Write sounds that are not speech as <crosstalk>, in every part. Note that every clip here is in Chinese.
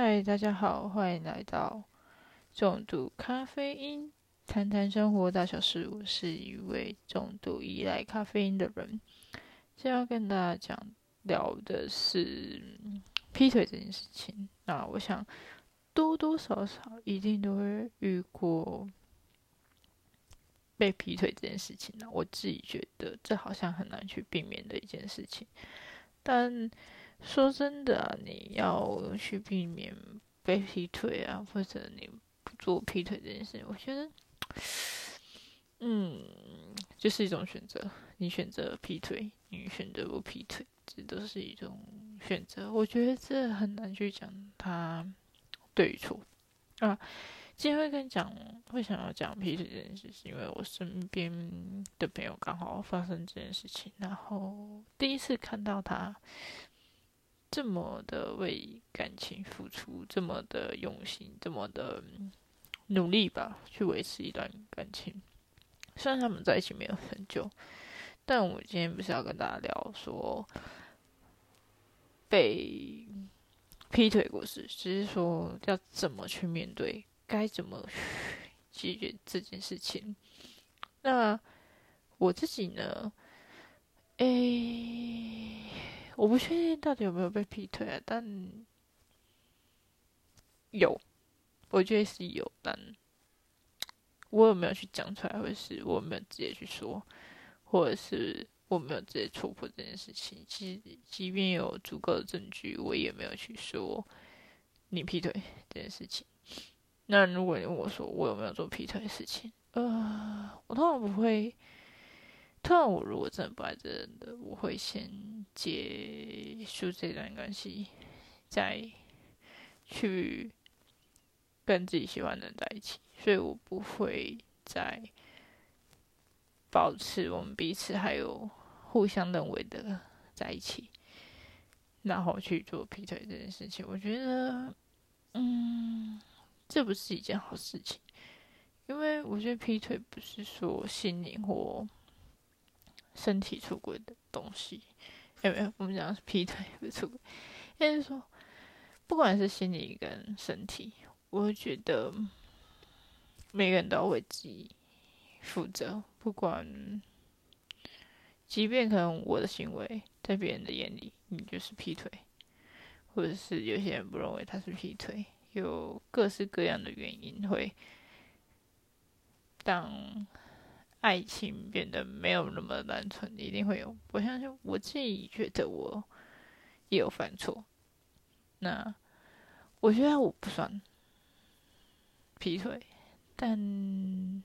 嗨，大家好，欢迎来到重度咖啡因，谈谈生活大小事。我是一位重度依赖咖啡因的人，今天要跟大家讲聊的是劈腿这件事情。那我想多多少少一定都会遇过被劈腿这件事情呢。我自己觉得这好像很难去避免的一件事情，但。说真的，你要去避免被劈腿啊，或者你不做劈腿这件事，我觉得，嗯，就是一种选择。你选择劈腿，你选择不劈腿，这都是一种选择。我觉得这很难去讲它对与错啊。今天会跟你讲，会想要讲劈腿这件事，是因为我身边的朋友刚好发生这件事情，然后第一次看到他。这么的为感情付出，这么的用心，这么的努力吧，去维持一段感情。虽然他们在一起没有很久，但我今天不是要跟大家聊说被劈腿故事，只是说要怎么去面对，该怎么解决这件事情。那我自己呢？诶。我不确定到底有没有被劈腿啊，但有，我觉得是有，但我有没有去讲出来，或者是我没有直接去说，或者是我没有直接戳破这件事情。其实，即便有足够的证据，我也没有去说你劈腿这件事情。那如果你问我说我有没有做劈腿的事情，呃，我通常不会。突然，我如果真的不爱这人的，我会先结束这段关系，再去跟自己喜欢的人在一起。所以我不会再保持我们彼此还有互相认为的在一起，然后去做劈腿这件事情。我觉得，嗯，这不是一件好事情，因为我觉得劈腿不是说心灵或。身体出轨的东西，有没有？我们讲是劈腿不是出轨，也就是说，不管是心理跟身体，我觉得每个人都要为自己负责。不管，即便可能我的行为在别人的眼里，你就是劈腿，或者是有些人不认为他是劈腿，有各式各样的原因会当。爱情变得没有那么单纯，一定会有。我相信我自己觉得我也有犯错。那我觉得我不算劈腿，但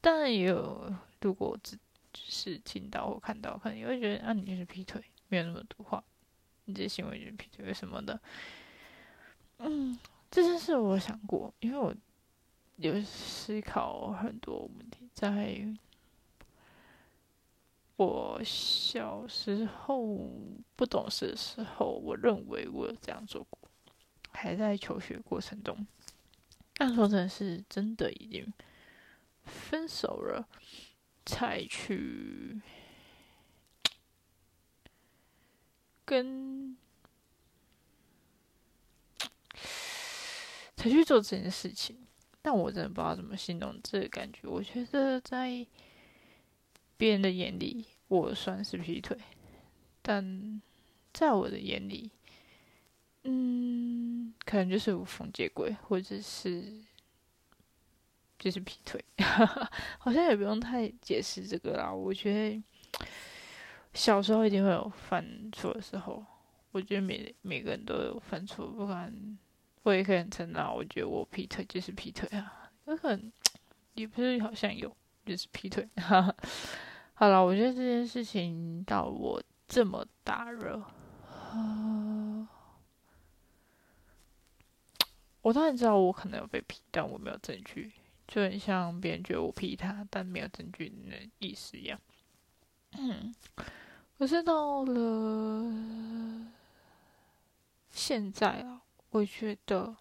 当然也有。如果只是听到或看到，可能也会觉得啊，你就是劈腿，没有那么多话，你这行为就是劈腿什么的。嗯，这件事我想过，因为我。有思考很多问题，在我小时候不懂事的时候，我认为我有这样做过，还在求学过程中。但说真的是真的已经分手了，才去跟才去做这件事情。但我真的不知道怎么形容这个感觉。我觉得在别人的眼里，我算是劈腿；但在我的眼里，嗯，可能就是无缝接轨，或者是就是劈腿。<laughs> 好像也不用太解释这个啦。我觉得小时候一定会有犯错的时候。我觉得每每个人都有犯错，不管。我也可以很承认，我觉得我劈腿就是劈腿啊，有可能也不是好像有，就是劈腿。<laughs> 好了，我觉得这件事情到我这么大了，<sighs> 我当然知道我可能有被劈，但我没有证据，就很像别人觉得我劈他，但没有证据的意思一样。可是到了现在啊。我觉得，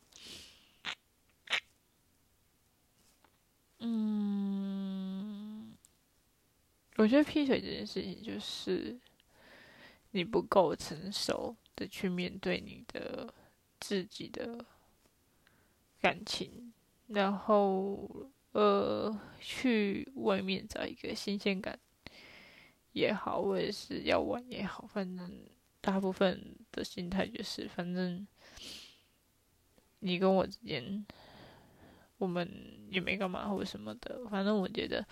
嗯，我觉得劈腿这件事情就是你不够成熟的去面对你的自己的感情，然后呃去外面找一个新鲜感也好，或者是要玩也好，反正大部分的心态就是，反正你跟我之间，我们也没干嘛或什么的，反正我觉得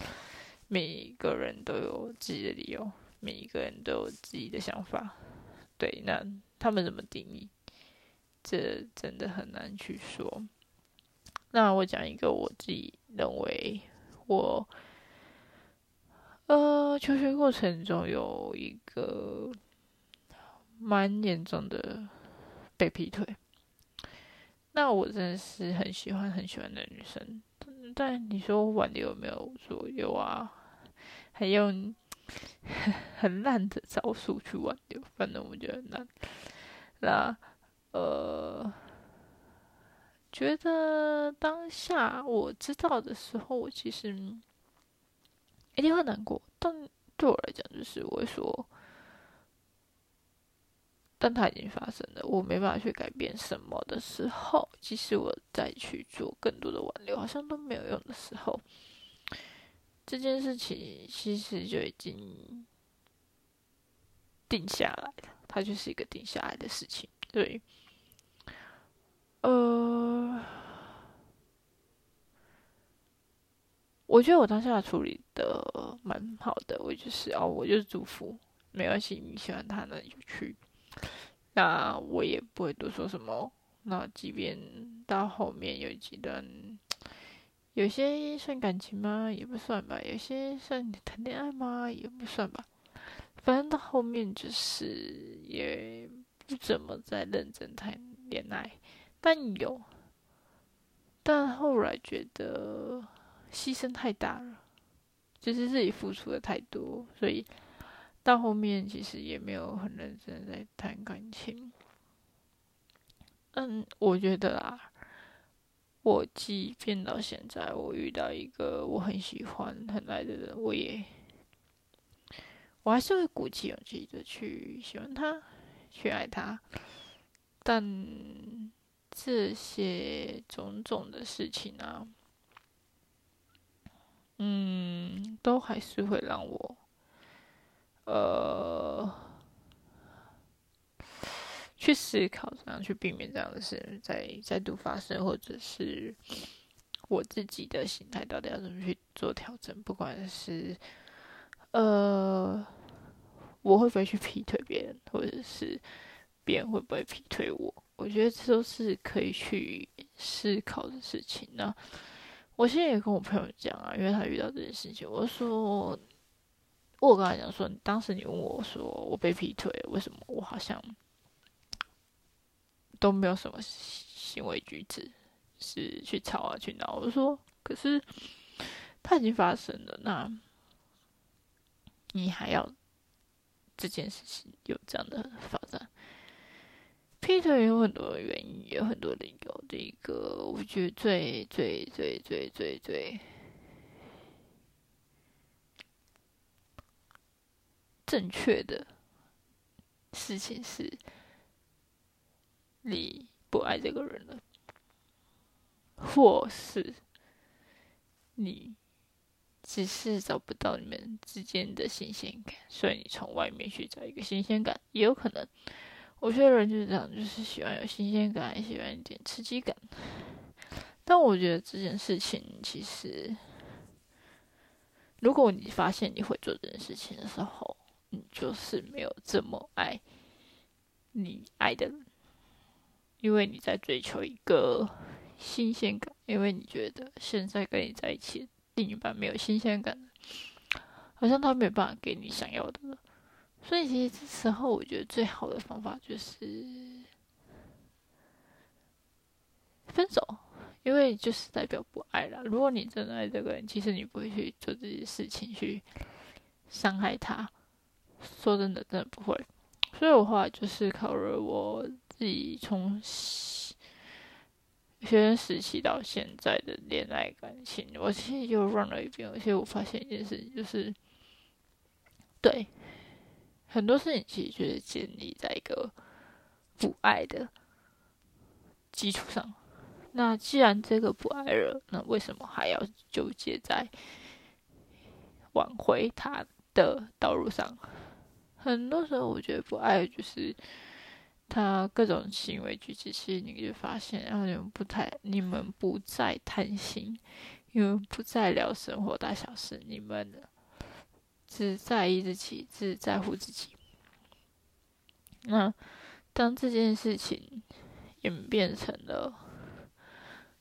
每一个人都有自己的理由，每一个人都有自己的想法，对，那他们怎么定义？这真的很难去说。那我讲一个我自己认为我呃求学过程中有一个蛮严重的被劈腿。那我真的是很喜欢很喜欢的女生，但你说挽留有没有左右啊？还用很烂的招数去挽留，反正我觉得很难。那。呃，觉得当下我知道的时候，我其实一定会难过。但对我来讲，就是我会说，但它已经发生了，我没办法去改变什么的时候，即使我再去做更多的挽留，好像都没有用的时候，这件事情其实就已经定下来了。它就是一个定下来的事情，对。呃，我觉得我当下处理的蛮好的，我就是哦，我就是祝福，没关系，你喜欢他那就去，那我也不会多说什么。那即便到后面有几段，有些算感情吗？也不算吧。有些算谈恋爱吗？也不算吧。反正到后面就是也不怎么再认真谈恋爱。但有，但后来觉得牺牲太大了，就是自己付出的太多，所以到后面其实也没有很认真在谈感情。嗯，我觉得啦，我即便到现在，我遇到一个我很喜欢、很爱的人，我也我还是会鼓起勇气的去喜欢他，去爱他，但。这些种种的事情啊，嗯，都还是会让我，呃，去思考怎样去避免这样的事再再度发生，或者是我自己的心态到底要怎么去做调整？不管是呃，我会不会去劈腿别人，或者是别人会不会劈腿我？我觉得这都是可以去思考的事情。那我现在也跟我朋友讲啊，因为他遇到这件事情，我说，我刚才讲说，当时你问我说我被劈腿，为什么我好像都没有什么行为举止是去吵啊去闹？我说，可是他已经发生了，那你还要这件事情有这样的发展？劈腿有很多原因，有很多理由。的一个，我觉得最最最最最最正确的事情是，你不爱这个人了，或是你只是找不到你们之间的新鲜感，所以你从外面去找一个新鲜感，也有可能。我觉得人就是这样，就是喜欢有新鲜感，喜欢一点刺激感。但我觉得这件事情其实，如果你发现你会做这件事情的时候，就是没有这么爱你爱的人，因为你在追求一个新鲜感，因为你觉得现在跟你在一起另一半没有新鲜感，好像他没有办法给你想要的了。所以，其实这时候，我觉得最好的方法就是分手，因为就是代表不爱了。如果你真的爱这个人，其实你不会去做这些事情去伤害他。说真的，真的不会。所以的话，就是考虑我自己从学生时期到现在的恋爱感情，我其实又 run 了一遍，而且我发现一件事情，就是对。很多事情其实就是建立在一个不爱的基础上。那既然这个不爱了，那为什么还要纠结在挽回他的道路上？很多时候，我觉得不爱就是他各种行为举止，其实你就发现，然后你们不太，你们不再贪心，你们不再聊生活大小事，你们只在意自己，只在乎自己。那当这件事情演变成了。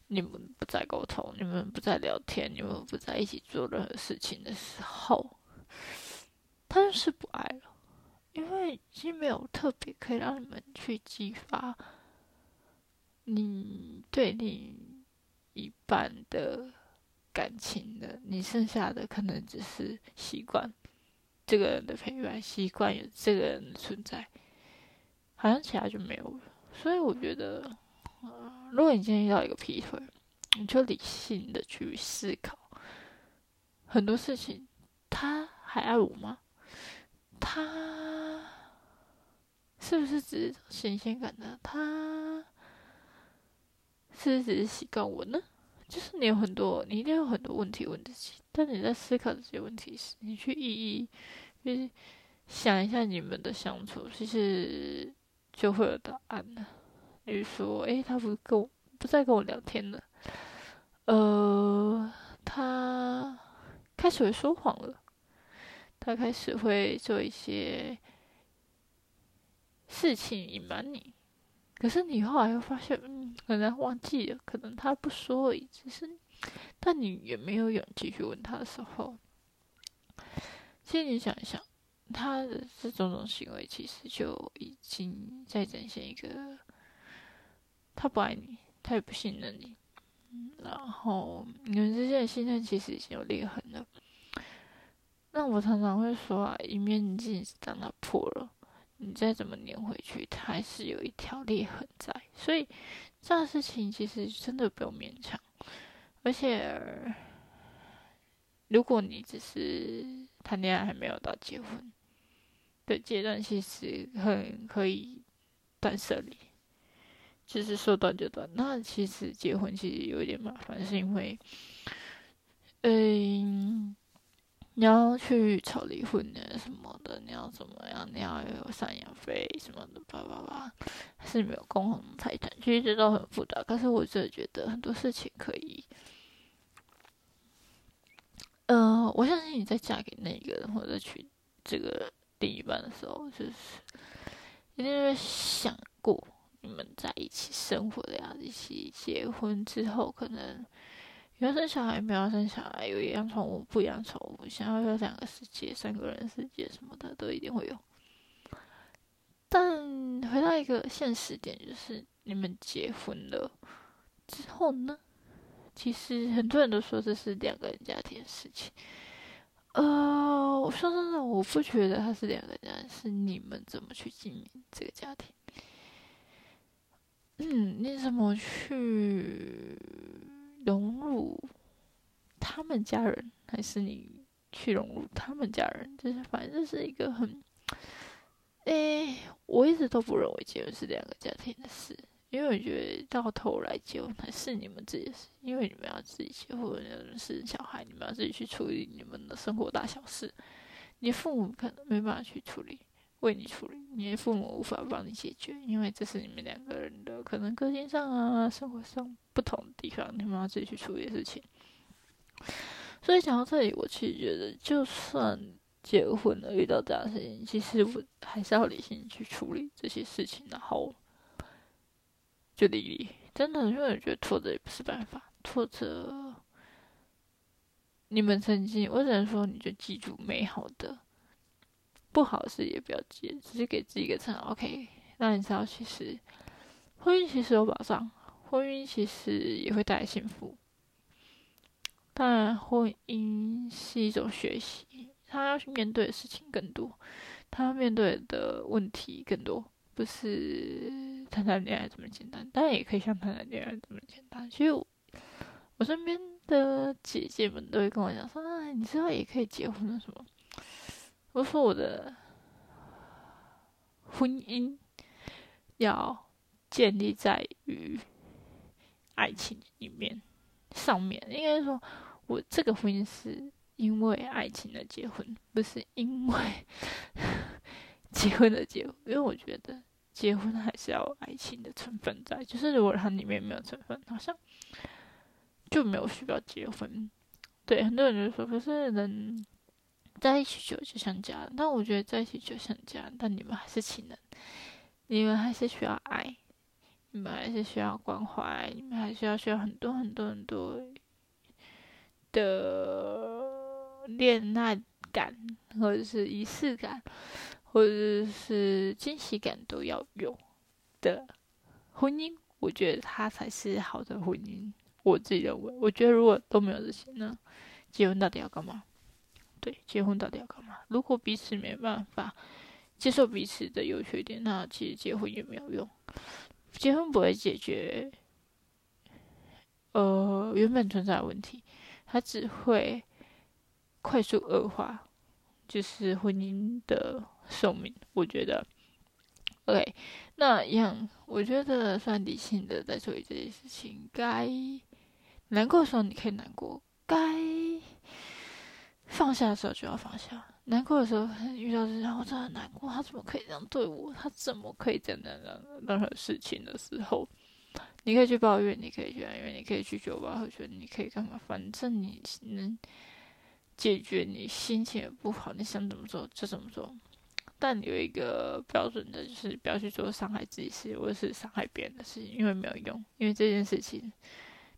你们不再沟通，你们不再聊天，你们不在一起做任何事情的时候，他就是不爱了，因为已经没有特别可以让你们去激发你对你一半的感情的，你剩下的可能只是习惯这个人的陪伴，习惯有这个人的存在，好像其他就没有了。所以我觉得。如果你今天遇到一个劈腿，你就理性的去思考很多事情。他还爱我吗？他是不是只是新鲜感呢？他是不是只是习惯我呢？就是你有很多，你一定有很多问题问自己。但你在思考这些问题时，你去一一去想一下你们的相处，其实就会有答案了。比如说，诶，他不跟我不再跟我聊天了，呃，他开始会说谎了，他开始会做一些事情隐瞒你，可是你后来又发现，嗯，可能忘记了，可能他不说而已，只是，但你也没有勇气去问他的时候，其实你想一想，他的这种种行为，其实就已经在展现一个。他不爱你，他也不信任你，然后你们之间的信任其实已经有裂痕了。那我常常会说啊，一面镜子当它破了，你再怎么粘回去，它还是有一条裂痕在。所以这样事情其实真的不用勉强。而且，如果你只是谈恋爱还没有到结婚的阶段，其实很可以断舍离。就是说断就断，那其实结婚其实有一点麻烦，是因为，嗯，你要去吵离婚的什么的，你要怎么样？你要有赡养费什么的，叭叭叭，是没有共同财产，其实这都很复杂。可是我真的觉得很多事情可以，呃，我相信你在嫁给那个人或者娶这个另一半的时候，就是一定会想过。你们在一起生活的呀，一起结婚之后，可能有生小孩，没有生小孩，有养宠物，不养宠物，想要有两个世界、三个人世界什么的，都一定会有。但回到一个现实点，就是你们结婚了之后呢，其实很多人都说这是两个人家庭的事情。呃，我说真的，我不觉得他是两个人，是你们怎么去经营这个家庭。嗯，你怎么去他们家人，还是你去融入他们家人？就是反正是一个很……诶，我一直都不认为结婚是两个家庭的事，因为我觉得到头来结婚还是你们自己的事，因为你们要自己结婚，生小孩，你们要自己去处理你们的生活大小事，你父母可能没办法去处理。为你处理，你的父母无法帮你解决，因为这是你们两个人的可能个性上啊、生活上不同的地方，你们要自己去处理的事情。所以讲到这里，我其实觉得，就算结婚了遇到这样的事情，其实我还是要理性去处理这些事情，然后就离离。真的，因为我觉得拖着也不是办法，拖着你们曾经，我只能说，你就记住美好的。不好的事也不要接，只是给自己一个称 OK，那你知道，其实婚姻其实有保障，婚姻其实也会带来幸福。当然，婚姻是一种学习，他要去面对的事情更多，他要面对的问题更多，不是谈谈恋爱这么简单。当然，也可以像谈谈恋爱这么简单。其实我身边的姐姐们都会跟我讲说：“啊，你之后也可以结婚了，什么？”我说我的婚姻要建立在于爱情里面上面，应该说，我这个婚姻是因为爱情而结婚，不是因为结婚的结，因为我觉得结婚还是要有爱情的成分在，就是如果它里面没有成分，好像就没有需要结婚。对，很多人就说，可是人在一起久就像家人，但我觉得在一起就像家，但你们还是情人，你们还是需要爱。你们还是需要关怀，你们还是要需要很多很多很多的恋爱感，或者是仪式感，或者是惊喜感都要有的婚姻，我觉得它才是好的婚姻。我自己认为，我觉得如果都没有这些呢，结婚到底要干嘛？对，结婚到底要干嘛？如果彼此没办法接受彼此的优缺点，那其实结婚也没有用。结婚不会解决，呃，原本存在的问题，它只会快速恶化，就是婚姻的寿命。我觉得，OK，那样，我觉得算理性的在处理这件事情。该难过的时候你可以难过，该放下的时候就要放下。难过的时候遇到这样，我真的很难过。他怎么可以这样对我？他怎么可以这样这样任何事情的时候，你可以去抱怨，你可以去哀怨，你可以去酒吧喝酒，你可以干嘛？反正你能解决你心情也不好，你想怎么做就怎么做。但有一个标准的，就是不要去做伤害自己事或者是伤害别人的事情，因为没有用。因为这件事情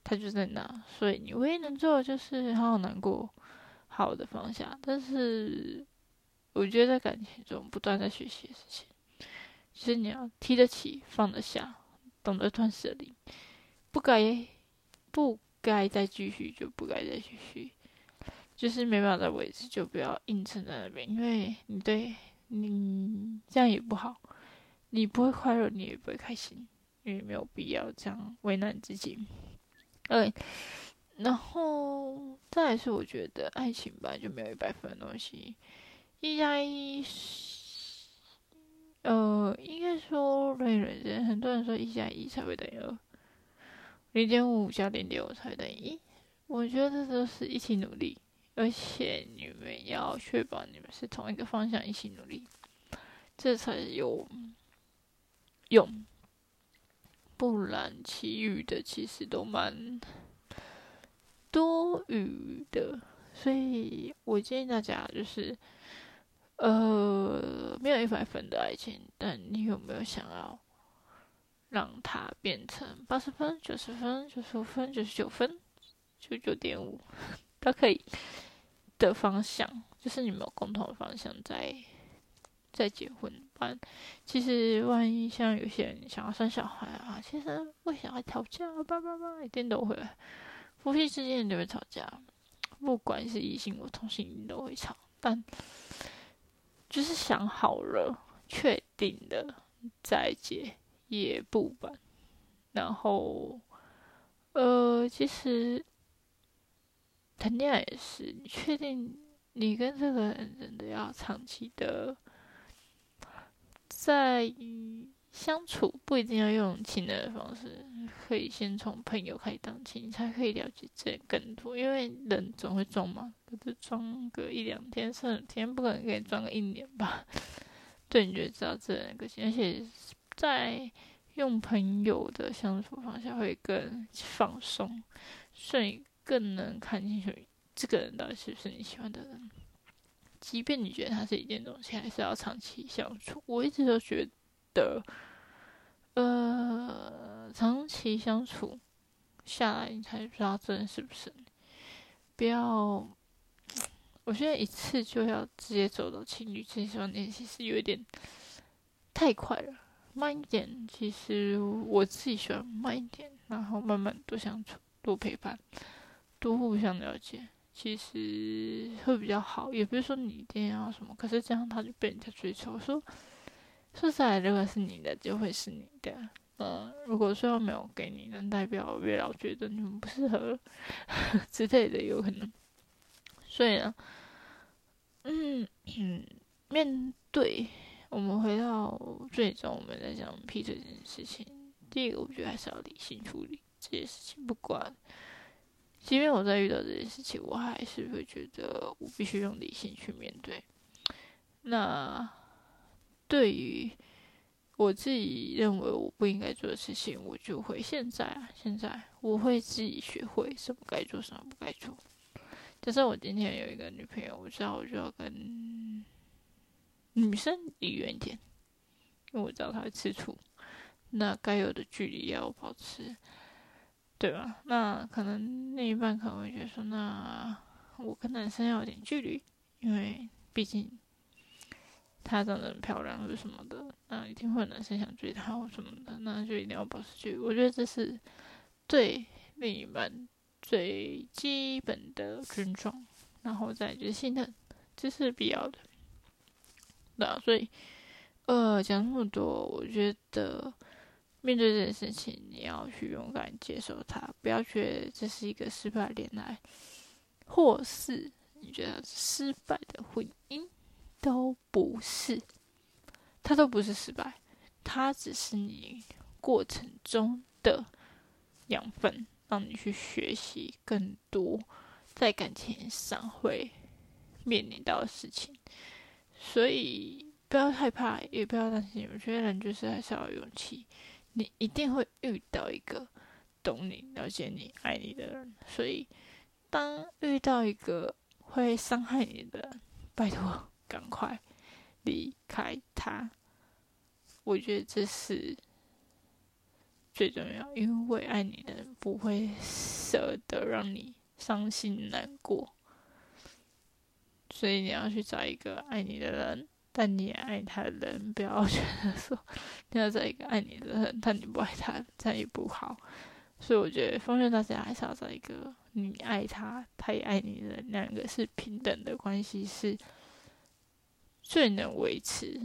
它就在那，所以你唯一能做的就是好好难过。好的放下，但是我觉得在感情中不断在学习的事情，其实你要提得起，放得下，懂得断舍离，不该不该再继续就不该再继续，就是没办法再维持就不要硬撑在那边，因为你对你这样也不好，你不会快乐，你也不会开心，因为没有必要这样为难自己。对。然后再是，我觉得爱情吧就没有一百分的东西，一加一，呃，应该说人与人，很多人说一加一才会等于二，零点五加零点五才等于一。我觉得这都是一起努力，而且你们要确保你们是同一个方向一起努力，这才有用，不然其余的其实都蛮。多余的，所以我建议大家就是，呃，没有一百分的爱情，但你有没有想要让它变成八十分、九十分、九十五分、九十九分、九九点五都可以的方向？就是你们有共同的方向在在结婚。不然，其实万一像有些人想要生小孩啊，其实为想要吵架，叭叭叭，一定都会。夫妻之间都会吵架，不管是异性或同性都会吵。但就是想好了、确定了再结也不晚。然后，呃，其实谈恋爱也是，你确定你跟这个人真的要长期的在相处，不一定要用亲的方式。可以先从朋友开始当起，你才可以了解这更多。因为人总会装嘛，可是装个一两天、三天，不可能给你装个一年吧？<laughs> 对，你就知道这人个性。而且在用朋友的相处方式会更放松，所以更能看清楚这个人到底是不是你喜欢的人。即便你觉得他是一件东西，还是要长期相处。我一直都觉得。的呃，长期相处下来，你才知道真的是不是。不要，我现在一次就要直接走到情侣这方面，其实有点太快了。慢一点，其实我自己喜欢慢一点，然后慢慢多相处、多陪伴、多互相了解，其实会比较好。也不是说你一定要什么，可是这样他就被人家追求说。说出来，如果是你的，就会是你的。嗯，如果说没有给你，能代表月老觉得你们不适合 <laughs> 之类的，有可能。所以呢，嗯，面对我们回到最终，我们在讲劈腿这件事情，第一个，我觉得还是要理性处理这件事情。不管，即便我在遇到这件事情，我还是会觉得我必须用理性去面对。那对于我自己认为我不应该做的事情，我就会现在啊，现在我会自己学会什么该做，什么不该做。假设我今天有一个女朋友，我知道我就要跟女生离远一点，因为我知道她会吃醋。那该有的距离要保持，对吧？那可能另一半可能会觉得说，那我跟男生要有点距离，因为毕竟。她长得很漂亮，或者什么的，那一定会有男生想追她或什么的，那就一定要保持距离。我觉得这是对另一半最基本的尊重，然后再就是信任，这是必要的。对啊，所以呃，讲那么多，我觉得面对这件事情，你要去勇敢接受它，不要觉得这是一个失败恋爱，或是你觉得失败的婚姻。都不是，它都不是失败，它只是你过程中的养分，让你去学习更多在感情上会面临到的事情。所以不要害怕，也不要担心。我觉得人就是还是要有勇气，你一定会遇到一个懂你、了解你、爱你的人。所以，当遇到一个会伤害你的人，拜托。赶快离开他，我觉得这是最重要，因为爱你的人不会舍得让你伤心难过，所以你要去找一个爱你的人，但你也爱他的人，不要觉得说你要找一个爱你的人，但你不爱他，这样也不好。所以我觉得奉劝大家还是要找一个你爱他，他也爱你的人，两个是平等的关系是。最能维持、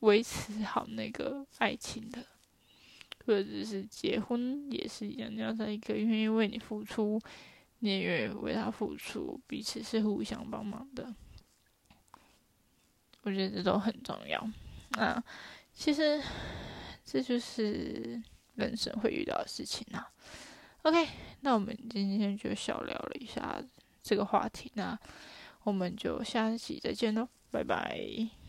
维持好那个爱情的，或者是结婚也是一样，你要在一个愿意为你付出，你也愿意为他付出，彼此是互相帮忙的。我觉得这都很重要。那其实这就是人生会遇到的事情啊。OK，那我们今天就小聊了一下这个话题那。我们就下期再见喽，拜拜。